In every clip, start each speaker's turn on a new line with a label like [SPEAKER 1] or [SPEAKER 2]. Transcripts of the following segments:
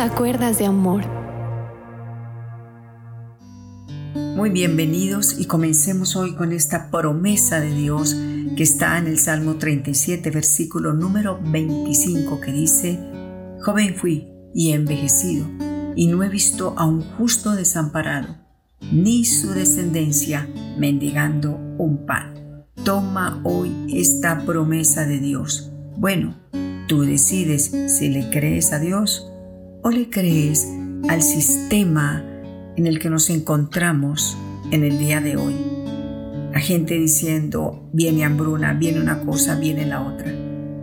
[SPEAKER 1] a Cuerdas de Amor.
[SPEAKER 2] Muy bienvenidos y comencemos hoy con esta promesa de Dios que está en el Salmo 37, versículo número 25, que dice, Joven fui y envejecido, y no he visto a un justo desamparado, ni su descendencia mendigando un pan. Toma hoy esta promesa de Dios. Bueno, tú decides si le crees a Dios o le crees al sistema en el que nos encontramos en el día de hoy. La gente diciendo, viene hambruna, viene una cosa, viene la otra.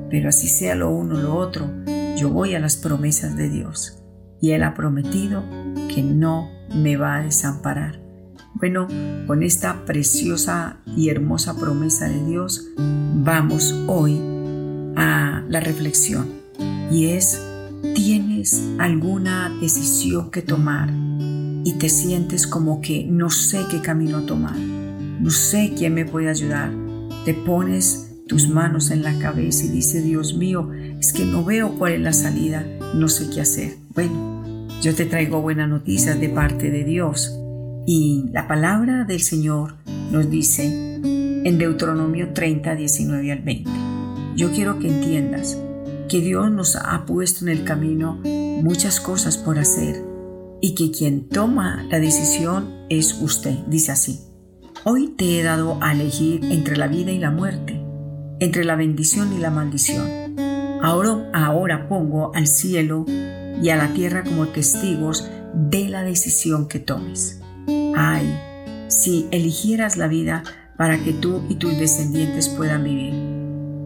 [SPEAKER 2] Pero así sea lo uno o lo otro, yo voy a las promesas de Dios. Y Él ha prometido que no me va a desamparar. Bueno, con esta preciosa y hermosa promesa de Dios, vamos hoy a la reflexión. Y es, ¿tienes alguna decisión que tomar? Y te sientes como que no sé qué camino tomar, no sé quién me puede ayudar. Te pones tus manos en la cabeza y dices, Dios mío, es que no veo cuál es la salida, no sé qué hacer. Bueno, yo te traigo buenas noticias de parte de Dios y la palabra del Señor nos dice en Deuteronomio 30, 19 al 20. Yo quiero que entiendas que Dios nos ha puesto en el camino muchas cosas por hacer y que quien toma la decisión es usted. Dice así, hoy te he dado a elegir entre la vida y la muerte, entre la bendición y la maldición. Ahora, ahora pongo al cielo y a la tierra como testigos de la decisión que tomes. Ay, si eligieras la vida para que tú y tus descendientes puedan vivir,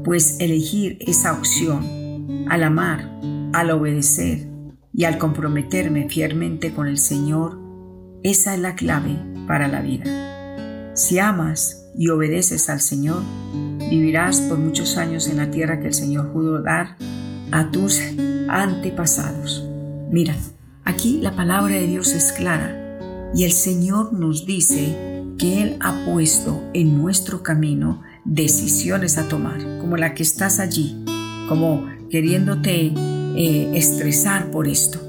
[SPEAKER 2] pues elegir esa opción al amar, al obedecer y al comprometerme fielmente con el Señor, esa es la clave para la vida. Si amas y obedeces al Señor, vivirás por muchos años en la tierra que el Señor juró dar a tus antepasados. Mira, aquí la palabra de Dios es clara y el Señor nos dice que Él ha puesto en nuestro camino decisiones a tomar, como la que estás allí, como queriéndote eh, estresar por esto.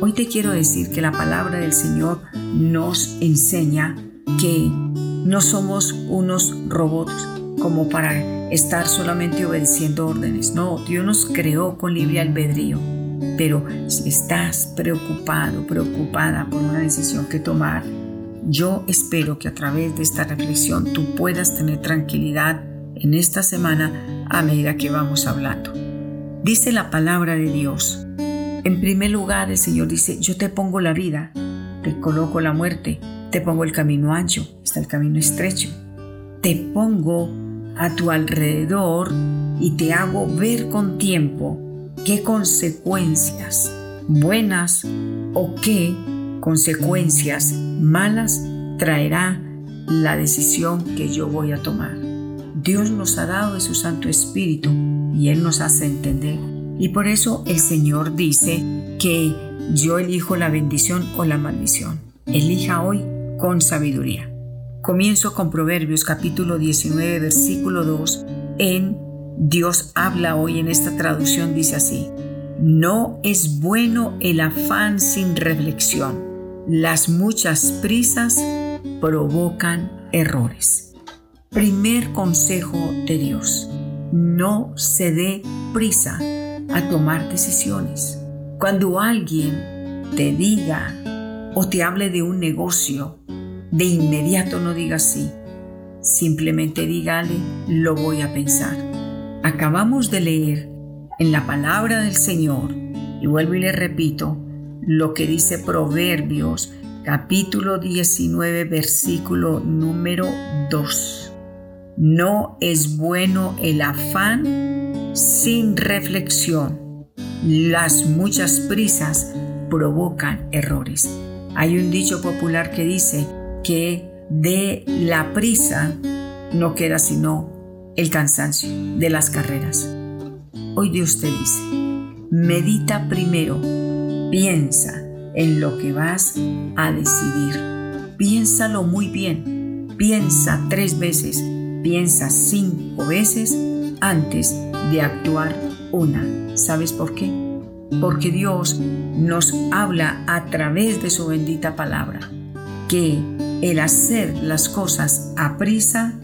[SPEAKER 2] Hoy te quiero decir que la palabra del Señor nos enseña que no somos unos robots como para estar solamente obedeciendo órdenes. No, Dios nos creó con libre albedrío. Pero si estás preocupado, preocupada por una decisión que tomar, yo espero que a través de esta reflexión tú puedas tener tranquilidad en esta semana a medida que vamos hablando. Dice la palabra de Dios. En primer lugar, el Señor dice, yo te pongo la vida, te coloco la muerte, te pongo el camino ancho, está el camino estrecho, te pongo a tu alrededor y te hago ver con tiempo qué consecuencias buenas o qué consecuencias malas traerá la decisión que yo voy a tomar. Dios nos ha dado de su Santo Espíritu y Él nos hace entender. Y por eso el Señor dice que yo elijo la bendición o la maldición. Elija hoy con sabiduría. Comienzo con Proverbios capítulo 19 versículo 2 en Dios habla hoy en esta traducción, dice así, no es bueno el afán sin reflexión. Las muchas prisas provocan errores. Primer consejo de Dios, no se dé prisa a tomar decisiones. Cuando alguien te diga o te hable de un negocio, de inmediato no diga sí. Simplemente dígale, lo voy a pensar Acabamos de leer en la palabra del Señor, y vuelvo y le repito, lo que dice Proverbios capítulo 19 versículo número 2. No es bueno el afán sin reflexión. Las muchas prisas provocan errores. Hay un dicho popular que dice que de la prisa no queda sino el cansancio de las carreras. Hoy Dios te dice, medita primero, piensa en lo que vas a decidir. Piénsalo muy bien, piensa tres veces, piensa cinco veces antes de actuar una. ¿Sabes por qué? porque Dios nos habla a través de su bendita palabra, que el hacer las cosas a prisa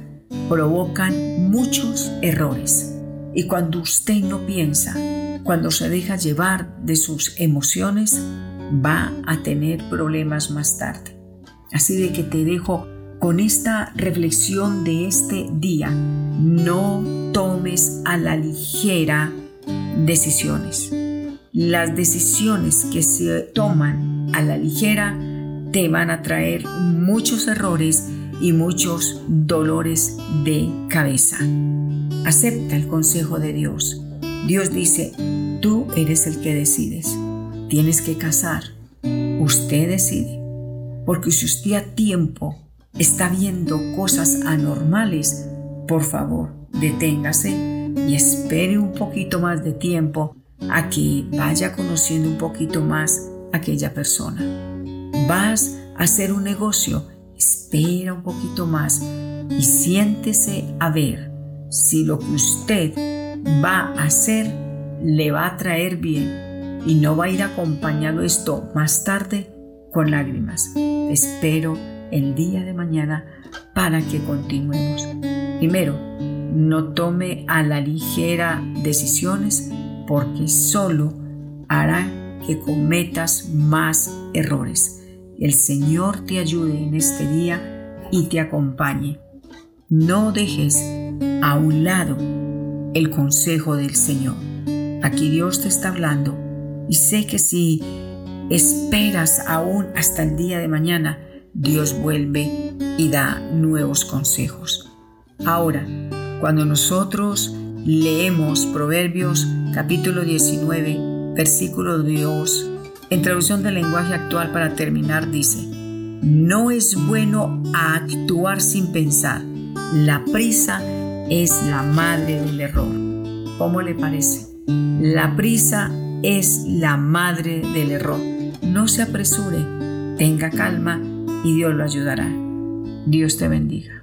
[SPEAKER 2] provocan muchos errores. Y cuando usted no piensa, cuando se deja llevar de sus emociones, va a tener problemas más tarde. Así de que te dejo con esta reflexión de este día. No tomes a la ligera decisiones. Las decisiones que se toman a la ligera te van a traer muchos errores y muchos dolores de cabeza. Acepta el consejo de Dios. Dios dice, tú eres el que decides. Tienes que casar. Usted decide. Porque si usted a tiempo está viendo cosas anormales, por favor, deténgase y espere un poquito más de tiempo a que vaya conociendo un poquito más a aquella persona. Vas a hacer un negocio, espera un poquito más y siéntese a ver si lo que usted va a hacer le va a traer bien y no va a ir acompañado esto más tarde con lágrimas. espero el día de mañana para que continuemos. Primero, no tome a la ligera decisiones porque solo hará que cometas más errores. El Señor te ayude en este día y te acompañe. No dejes a un lado el consejo del Señor. Aquí Dios te está hablando y sé que si esperas aún hasta el día de mañana, Dios vuelve y da nuevos consejos. Ahora, cuando nosotros leemos Proverbios capítulo 19, versículo 2, en traducción del lenguaje actual para terminar, dice, no es bueno actuar sin pensar. La prisa es la madre del error. ¿Cómo le parece? La prisa es la madre del error. No se apresure, tenga calma y Dios lo ayudará. Dios te bendiga.